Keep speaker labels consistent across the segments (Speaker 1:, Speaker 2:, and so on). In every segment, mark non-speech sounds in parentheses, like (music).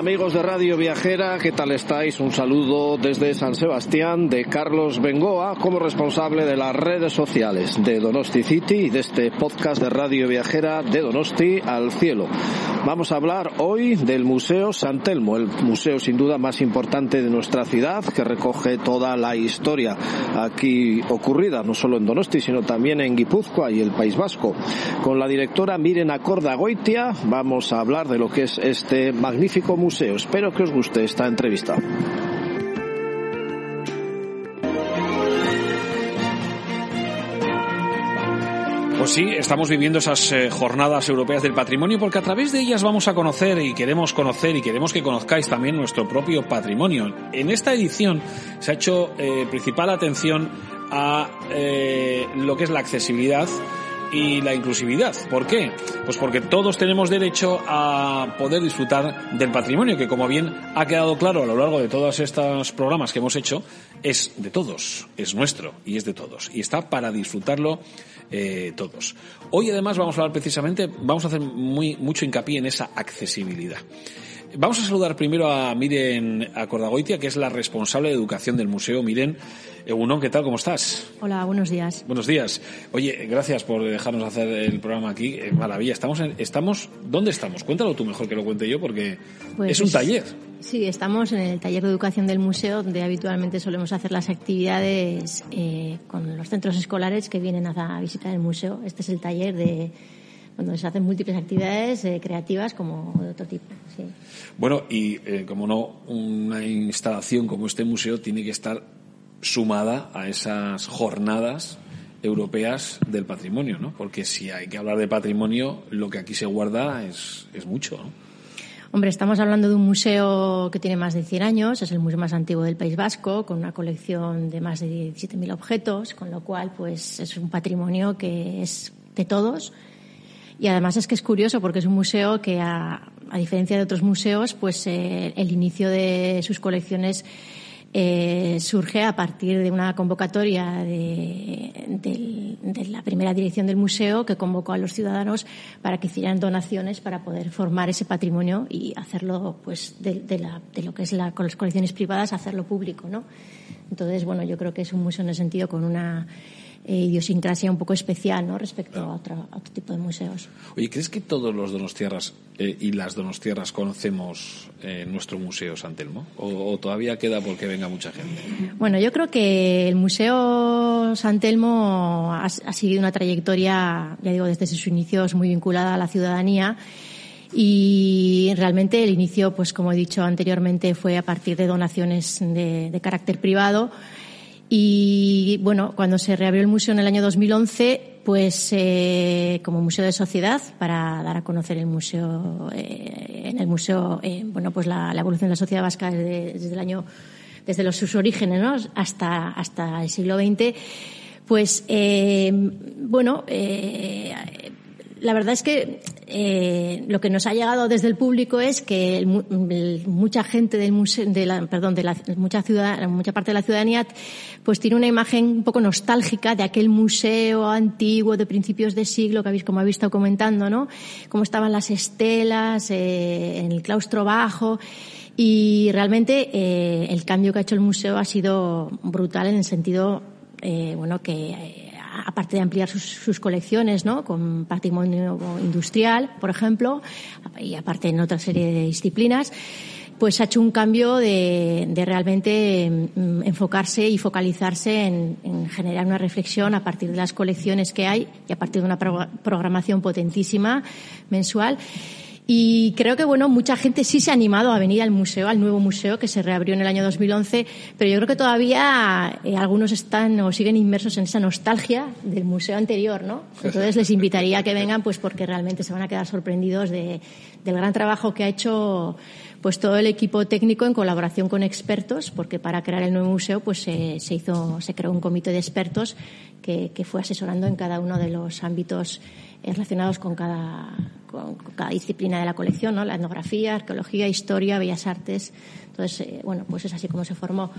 Speaker 1: Amigos de Radio Viajera, ¿qué tal estáis? Un saludo desde San Sebastián de Carlos Bengoa como responsable de las redes sociales de Donosti City y de este podcast de Radio Viajera de Donosti al cielo. Vamos a hablar hoy del Museo San Telmo, el museo sin duda más importante de nuestra ciudad que recoge toda la historia aquí ocurrida, no solo en Donosti, sino también en Guipúzcoa y el País Vasco. Con la directora Miren Acorda Goitia vamos a hablar de lo que es este magnífico museo. Espero que os guste esta entrevista.
Speaker 2: Pues sí, estamos viviendo esas eh, jornadas europeas del patrimonio porque a través de ellas vamos a conocer y queremos conocer y queremos que conozcáis también nuestro propio patrimonio. En esta edición se ha hecho eh, principal atención a eh, lo que es la accesibilidad y la inclusividad. ¿Por qué? Pues porque todos tenemos derecho a poder disfrutar del patrimonio, que como bien ha quedado claro a lo largo de todos estos programas que hemos hecho, es de todos, es nuestro y es de todos. Y está para disfrutarlo eh, todos. Hoy además vamos a hablar precisamente, vamos a hacer muy, mucho hincapié en esa accesibilidad. Vamos a saludar primero a Miren Acordagoitia, que es la responsable de educación del museo. Miren, Egunon, ¿qué tal? ¿Cómo estás?
Speaker 3: Hola, buenos días.
Speaker 2: Buenos días. Oye, gracias por dejarnos hacer el programa aquí. maravilla. Estamos, en, estamos, ¿dónde estamos? Cuéntalo tú mejor que lo cuente yo, porque
Speaker 3: pues
Speaker 2: es un taller.
Speaker 3: Sí, estamos en el taller de educación del museo, donde habitualmente solemos hacer las actividades eh, con los centros escolares que vienen a visitar el museo. Este es el taller de donde se hacen múltiples actividades eh, creativas como de otro tipo. Sí.
Speaker 2: Bueno, y eh, como no, una instalación como este museo tiene que estar sumada a esas jornadas europeas del patrimonio, ¿no? Porque si hay que hablar de patrimonio, lo que aquí se guarda es, es mucho, ¿no?
Speaker 3: Hombre, estamos hablando de un museo que tiene más de 100 años, es el museo más antiguo del País Vasco, con una colección de más de 17.000 objetos, con lo cual, pues, es un patrimonio que es de todos y además es que es curioso porque es un museo que, a, diferencia de otros museos, pues eh, el inicio de sus colecciones eh, surge a partir de una convocatoria de, la primera dirección del museo que convocó a los ciudadanos para que hicieran donaciones para poder formar ese patrimonio y hacerlo, pues, de, lo que es la, con las colecciones privadas, hacerlo público, ¿no? Entonces, bueno, yo creo que es un museo en ese sentido con una eh, idiosincrasia un poco especial ¿no? respecto a, otro, tipo de museos.
Speaker 2: Oye, ¿crees que todos los donostierras eh, y las donostierras conocemos eh, nuestro museo San Telmo? ¿O, todavía queda porque venga mucha gente?
Speaker 3: Bueno, yo creo que el Museo San Telmo ha, ha seguido una trayectoria, ya digo, desde sus inicios muy vinculada a la ciudadanía y realmente el inicio, pues como he dicho anteriormente, fue a partir de donaciones de, de carácter privado y bueno, cuando se reabrió el museo en el año 2011, pues eh, como museo de sociedad para dar a conocer el museo, eh, en el museo, eh, bueno, pues la, evolución de la sociedad vasca desde, el año, desde los sus orígenes, ¿no? Hasta hasta el siglo XX, pues bueno la verdad es que eh, lo que nos ha llegado desde el público es que mucha gente del museo, de la, perdón, de la, mucha ciudad, mucha parte de la ciudadanía, pues tiene una imagen un poco nostálgica de aquel museo antiguo de principios de siglo que habéis, como habéis estado comentando, ¿no? Cómo estaban las estelas eh, en el claustro bajo Y realmente eh, el cambio que ha hecho el museo ha sido brutal en el sentido, eh, bueno, que eh, aparte de ampliar sus, colecciones, ¿no? Con patrimonio industrial, por ejemplo, y aparte en otra serie de disciplinas, pues ha hecho un cambio de, de realmente mm, enfocarse y focalizarse en, en, generar una reflexión a partir de las colecciones que hay y a partir de una pro programación potentísima mensual. Y creo que, bueno, mucha gente sí se ha animado a venir al museo, al nuevo museo que se reabrió en el año 2011, pero yo creo que todavía eh, algunos están o siguen inmersos en esa nostalgia del museo anterior, ¿no? Entonces les invitaría a que vengan, pues porque realmente se van a quedar sorprendidos de, del gran trabajo que ha hecho pues todo el equipo técnico en colaboración con expertos, porque para crear el nuevo museo pues se, hizo, se creó un comité de expertos que, que fue asesorando en cada uno de los ámbitos eh, relacionados con cada, con, cada disciplina de la colección, ¿no? La etnografía, arqueología, historia, bellas artes. Entonces, eh, bueno, pues es así como se formó.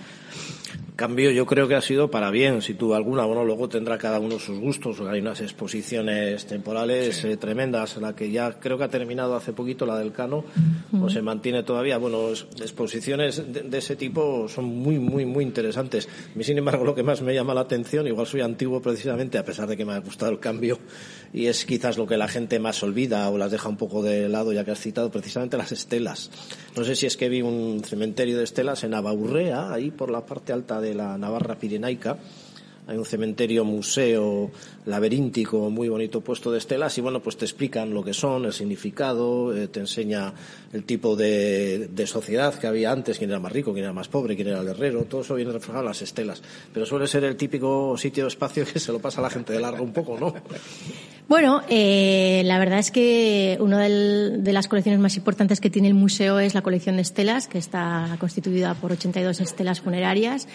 Speaker 1: Cambio, yo creo que ha sido para bien, si tuvo alguna. Bueno, luego tendrá cada uno sus gustos. Hay unas exposiciones temporales sí. eh, tremendas, la que ya creo que ha terminado hace poquito, la del Cano, uh -huh. o se mantiene todavía. Bueno, exposiciones de, de, ese tipo son muy, muy, muy interesantes. A mí, sin embargo, lo que más me llama la atención, igual soy antiguo precisamente, a pesar de que me ha gustado el cambio, y es quizás lo que la gente más olvida o las deja un poco de lado, ya que has citado precisamente las estelas. No sé si es que vi un cementerio de estelas en Abaurrea, ahí por la parte alta de la Navarra Pirenaica. Hay un cementerio, museo laberíntico, muy bonito puesto de estelas y bueno, pues te explican lo que son, el significado, eh, te enseña el tipo de, de, sociedad que había antes, quién era más rico, quién era más pobre, quién era el herrero, todo eso viene reflejado en las estelas. Pero suele ser el típico sitio espacio (laughs) que se lo pasa a la gente de largo un poco, ¿no?
Speaker 3: Bueno, eh, la verdad es que una de las colecciones más importantes que tiene el museo es la colección de estelas, que está constituida por 82 estelas funerarias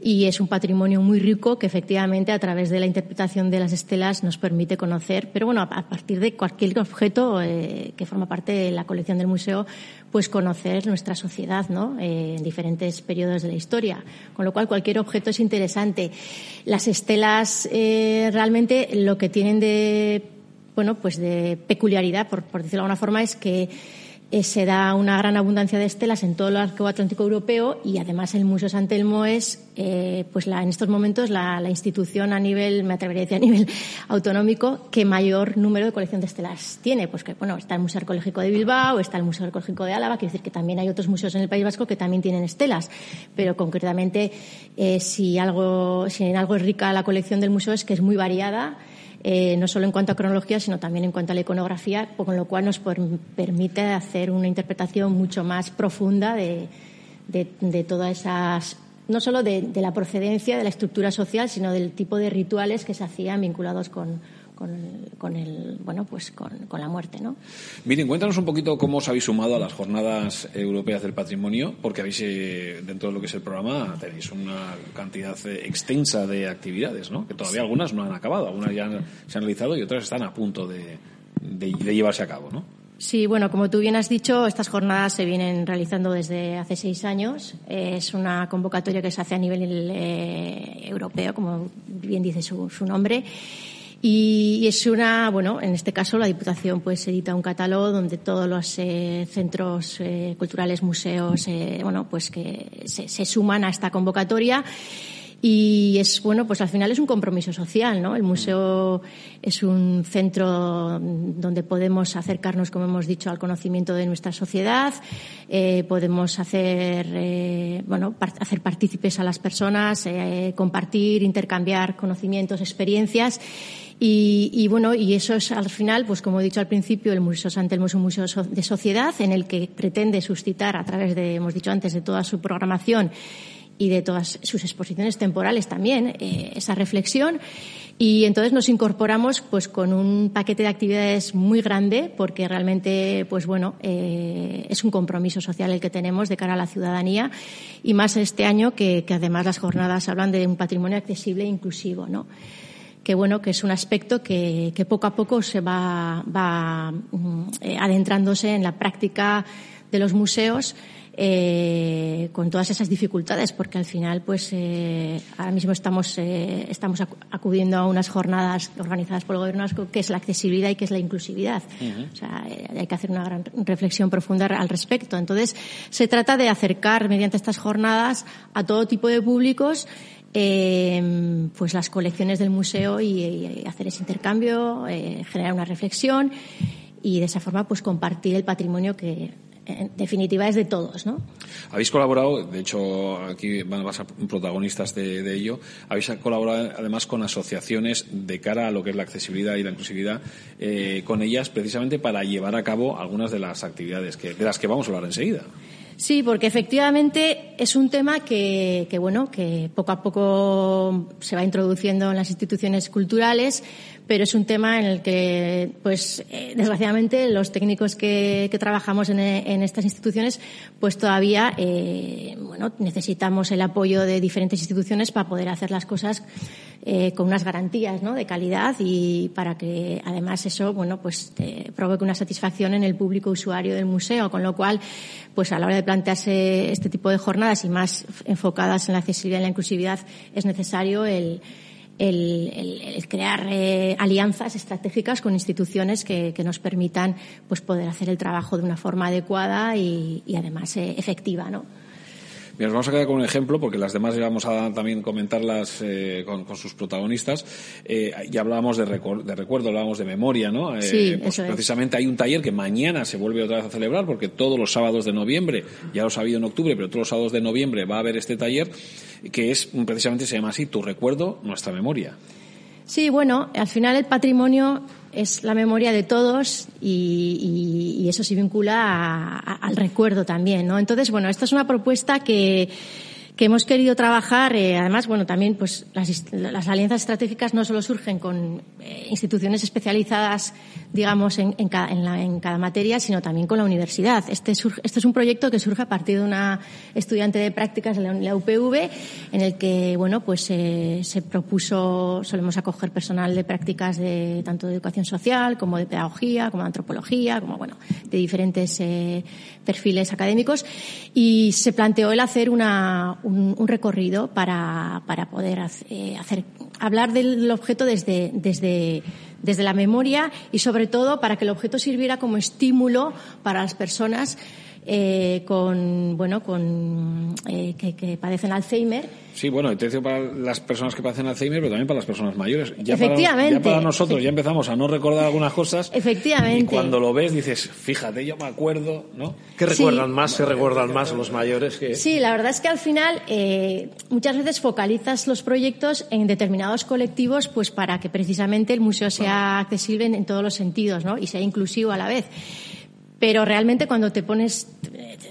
Speaker 3: y es un patrimonio muy rico que efectivamente a través de la interpretación de las estelas nos permite conocer, pero bueno, a partir de cualquier objeto eh, que forma parte de la colección del museo, pues conocer nuestra sociedad, ¿no? Eh, en diferentes periodos de la historia. Con lo cual cualquier objeto es interesante. Las estelas eh, realmente lo que tienen de, bueno, pues de peculiaridad, por, por decirlo de alguna forma, es que eh, se da una gran abundancia de estelas en todo el arco atlántico europeo y además el Museo San Telmo es, eh, pues la, en estos momentos, la, la, institución a nivel, me atrevería a decir a nivel (laughs) autonómico, que mayor número de colección de estelas tiene. Pues que, bueno, está el Museo Arqueológico de Bilbao, está el Museo Arqueológico de Álava, quiere decir que también hay otros museos en el País Vasco que también tienen estelas. Pero concretamente, eh, si algo, si en algo es rica la colección del museo es que es muy variada, eh, no solo en cuanto a cronología, sino también en cuanto a la iconografía, con lo cual nos permite hacer una interpretación mucho más profunda de, todas esas no solo de, la procedencia, de la estructura social, sino del tipo de rituales que se hacían vinculados con, con, con el bueno pues con, con, la muerte no
Speaker 2: miren cuéntanos un poquito cómo os habéis sumado a las jornadas europeas del patrimonio porque habéis eh, dentro de lo que es el programa tenéis una cantidad eh, extensa de actividades no que todavía algunas no han acabado algunas ya han, se han realizado y otras están a punto de, de, de llevarse a cabo no
Speaker 3: Sí, bueno, como tú bien has dicho, estas jornadas se vienen realizando desde hace seis años. Es una convocatoria que se hace a nivel eh, europeo, como bien dice su, su nombre. Y es una, bueno, en este caso la Diputación pues edita un catálogo donde todos los eh, centros eh, culturales, museos, eh, bueno, pues que se, suman a esta convocatoria y es, bueno, pues al final es un compromiso social, ¿no? El museo es un centro donde podemos acercarnos, como hemos dicho, al conocimiento de nuestra sociedad, eh, podemos hacer, eh, bueno, hacer partícipes a las personas, compartir, intercambiar conocimientos, experiencias. Y, y, bueno, y eso es al final, pues como he dicho al principio, el Museo San Telmo es un museo de sociedad en el que pretende suscitar a través de, hemos dicho antes, de toda su programación y de todas sus exposiciones temporales también, eh, esa reflexión. Y entonces nos incorporamos pues con un paquete de actividades muy grande porque realmente pues bueno eh, es un compromiso social el que tenemos de cara a la ciudadanía y más este año que además las jornadas hablan de un patrimonio accesible e inclusivo, ¿no? Que bueno que es un aspecto que, que poco a poco se va, va eh, adentrándose en la práctica de los museos eh, con todas esas dificultades, porque al final, pues eh, ahora mismo estamos, eh, estamos acudiendo a unas jornadas organizadas por el gobierno vasco, que es la accesibilidad y que es la inclusividad. O sea, hay que hacer una gran reflexión profunda al respecto. Entonces, se trata de acercar mediante estas jornadas a todo tipo de públicos pues las colecciones del museo y, hacer ese intercambio, generar una reflexión y de esa forma pues compartir el patrimonio que en definitiva es de todos, ¿no?
Speaker 2: Habéis colaborado, de hecho aquí van a ser protagonistas de, ello, habéis colaborado además con asociaciones de cara a lo que es la accesibilidad y la inclusividad, eh, con ellas precisamente para llevar a cabo algunas de las actividades que, de las que vamos a hablar enseguida.
Speaker 3: Sí, porque efectivamente es un tema que, que, bueno, que poco a poco se va introduciendo en las instituciones culturales, pero es un tema en el que, pues, eh, desgraciadamente, los técnicos que, trabajamos en, estas instituciones, pues todavía, eh, bueno, necesitamos el apoyo de diferentes instituciones para poder hacer las cosas eh, con unas garantías, ¿no? De calidad y para que, además, eso, bueno, pues, provoque una satisfacción en el público usuario del museo, con lo cual, pues, a la hora de plantearse este tipo de jornadas y más enfocadas en la accesibilidad y la inclusividad, es necesario el el, crear eh, alianzas estratégicas con instituciones que, nos permitan pues poder hacer el trabajo de una forma adecuada y, además eh, efectiva, ¿no?
Speaker 2: Nos vamos a quedar con un ejemplo, porque las demás ya vamos a también comentarlas eh, con, sus protagonistas. Eh, ya hablábamos de, de recuerdo, hablábamos de memoria, ¿no?
Speaker 3: Eh, sí, pues
Speaker 2: precisamente hay un taller que mañana se vuelve otra vez a celebrar, porque todos los sábados de noviembre, ya lo ha habido en octubre, pero todos los sábados de noviembre va a haber este taller, que es precisamente se llama así, Tu recuerdo, nuestra memoria.
Speaker 3: Sí, bueno, al final el patrimonio es la memoria de todos y, eso se vincula al recuerdo también, ¿no? Entonces, bueno, esta es una propuesta que que hemos querido trabajar, eh, además, bueno, también pues las, alianzas estratégicas no solo surgen con eh, instituciones especializadas, digamos, en, en, cada, materia, sino también con la universidad. Este, este es un proyecto que surge a partir de una estudiante de prácticas de la, UPV, en el que, bueno, pues eh, se propuso, solemos acoger personal de prácticas de tanto de educación social como de pedagogía, como de antropología, como, bueno, de diferentes perfiles académicos, y se planteó el hacer una un, recorrido para, para poder eh, hacer, hablar del objeto desde, desde, desde la memoria y sobre todo para que el objeto sirviera como estímulo para las personas eh, con, bueno, con, eh, que, padecen Alzheimer.
Speaker 2: Sí, bueno, atención para las personas que padecen Alzheimer, pero también para las personas mayores.
Speaker 3: Ya Efectivamente.
Speaker 2: Para, ya para nosotros ya empezamos a no recordar algunas cosas.
Speaker 3: Efectivamente.
Speaker 2: Y cuando lo ves dices, fíjate, yo me acuerdo, ¿no?
Speaker 1: ¿Qué recuerdan más? ¿Qué recuerdan más los mayores? Que...
Speaker 3: Sí, la verdad es que al final eh, muchas veces focalizas los proyectos en determinados colectivos pues para que precisamente el museo sea accesible en, en todos los sentidos, ¿no? Y sea inclusivo a la vez. Pero realmente cuando te pones,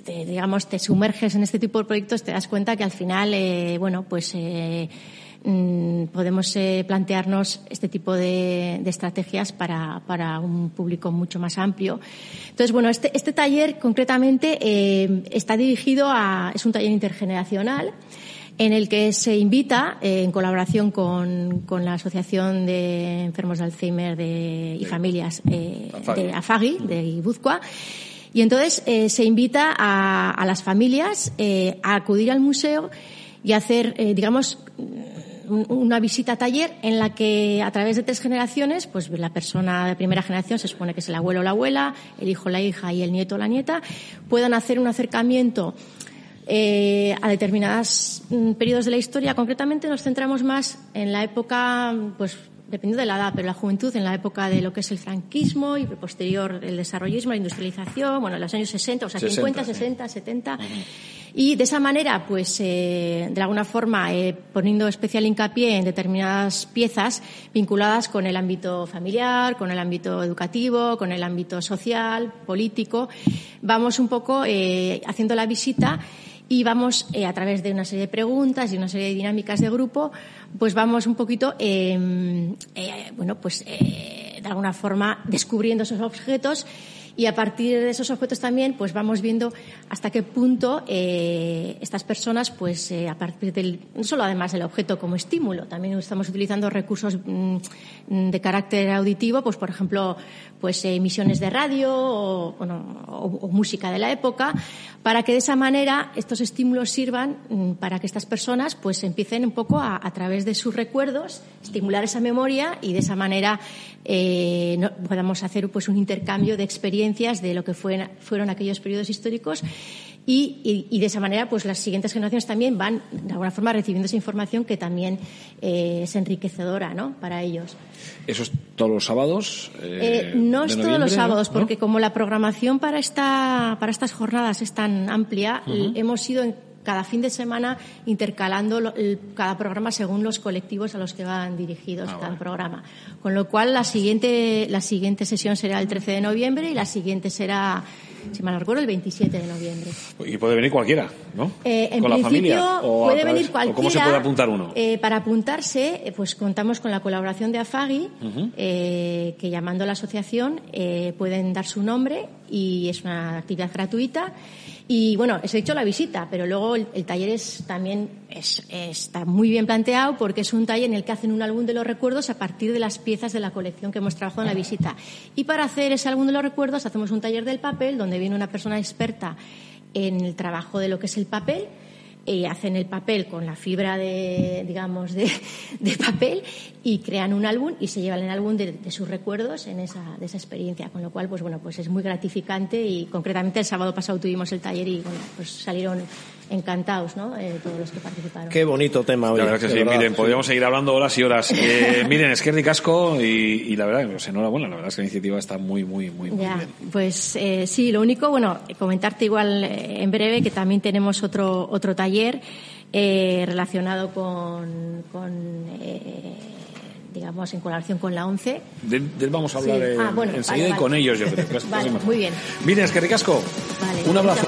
Speaker 3: te, digamos, te sumerges en este tipo de proyectos, te das cuenta que al final, eh, bueno, pues eh, mm, podemos eh, plantearnos este tipo de, estrategias para, para, un público mucho más amplio. Entonces, bueno, este, este taller concretamente está dirigido a, es un taller intergeneracional en el que se invita, eh, en colaboración con, con, la Asociación de Enfermos de Alzheimer de, y Familias eh, de AFAGI, de Guipúzcoa, y entonces eh, se invita a, a las familias a acudir al museo y hacer, digamos, una visita taller en la que a través de tres generaciones, pues la persona de primera generación se supone que es el abuelo o la abuela, el hijo o la hija y el nieto o la nieta, puedan hacer un acercamiento eh, a determinados mm, periodos de la historia. Concretamente nos centramos más en la época, pues dependiendo de la edad, pero la juventud en la época de lo que es el franquismo y posterior el desarrollismo, la industrialización, bueno, en los años 60, o sea, 50, 60, 70. Y de esa manera, pues, eh, de alguna forma, eh, poniendo especial hincapié en determinadas piezas vinculadas con el ámbito familiar, con el ámbito educativo, con el ámbito social, político, vamos un poco eh, haciendo la visita y vamos eh, a través de una serie de preguntas y una serie de dinámicas de grupo, pues vamos un poquito, em, eh, bueno, pues eh, de alguna forma descubriendo esos objetos Y a partir de esos objetos también, pues vamos viendo hasta qué punto eh, estas personas, pues eh, a partir del, no solo además del objeto como estímulo, también estamos utilizando recursos mm, de carácter auditivo, pues por ejemplo, pues emisiones de radio o, música de la época, para que de esa manera estos estímulos sirvan mm, para que estas personas pues empiecen un poco a, a través de sus recuerdos, estimular esa memoria y de esa manera eh, podamos hacer pues un intercambio de experiencias de lo que fue, fueron aquellos periodos históricos y, y, y, de esa manera pues las siguientes generaciones también van de alguna forma recibiendo esa información que también eh, es enriquecedora ¿no? para ellos.
Speaker 2: ¿Eso es todos los sábados?
Speaker 3: Eh, no es todos los sábados, porque ¿no? como la programación para, esta, para estas jornadas es tan amplia, uh -huh. hemos ido en cada fin de semana intercalando lo, el, cada programa según los colectivos a los que van dirigidos ah, cada bueno. programa. Con lo cual, la siguiente, la siguiente sesión será el 13 de noviembre y la siguiente será, si mal no recuerdo, el 27 de noviembre.
Speaker 2: Y puede venir cualquiera, ¿no?
Speaker 3: Eh, en
Speaker 2: ¿Con la familia?
Speaker 3: ¿O puede venir cualquiera.
Speaker 2: ¿Cómo se puede apuntar uno?
Speaker 3: Eh, para apuntarse, eh, pues contamos con la colaboración de AFAGI, uh -huh. que llamando a la asociación pueden dar su nombre y es una actividad gratuita. Y bueno, eso he dicho la visita, pero luego el, el taller es también es, está muy bien planteado porque es un taller en el que hacen un álbum de los recuerdos a partir de las piezas de la colección que hemos trabajado en la visita. Y para hacer ese álbum de los recuerdos hacemos un taller del papel donde viene una persona experta en el trabajo de lo que es el papel y hacen el papel con la fibra de, digamos, de, de, papel y crean un álbum y se llevan el álbum de, de, sus recuerdos en esa, de esa experiencia. Con lo cual, pues bueno, pues es muy gratificante y concretamente el sábado pasado tuvimos el taller y bueno, pues salieron encantados, ¿no? Eh, todos los que participaron.
Speaker 1: Qué bonito tema hoy.
Speaker 2: La verdad que sí, verdad, miren, podríamos seguir hablando horas y horas. (laughs) Eh, miren, es que es casco y, y, la verdad, pues enhorabuena, la verdad es que la iniciativa está muy, muy, muy, muy
Speaker 3: ya,
Speaker 2: bien.
Speaker 3: Pues eh, sí, lo único, bueno, comentarte igual eh, en breve que también tenemos otro, otro taller eh, relacionado con, con eh, digamos, en colaboración con la ONCE.
Speaker 2: Del, del vamos a hablar sí. ah, bueno, enseguida vale, y con ellos, yo creo. (laughs)
Speaker 3: vale, muy bien.
Speaker 2: Miren, es que ricasco.
Speaker 3: Vale,
Speaker 2: Un abrazo.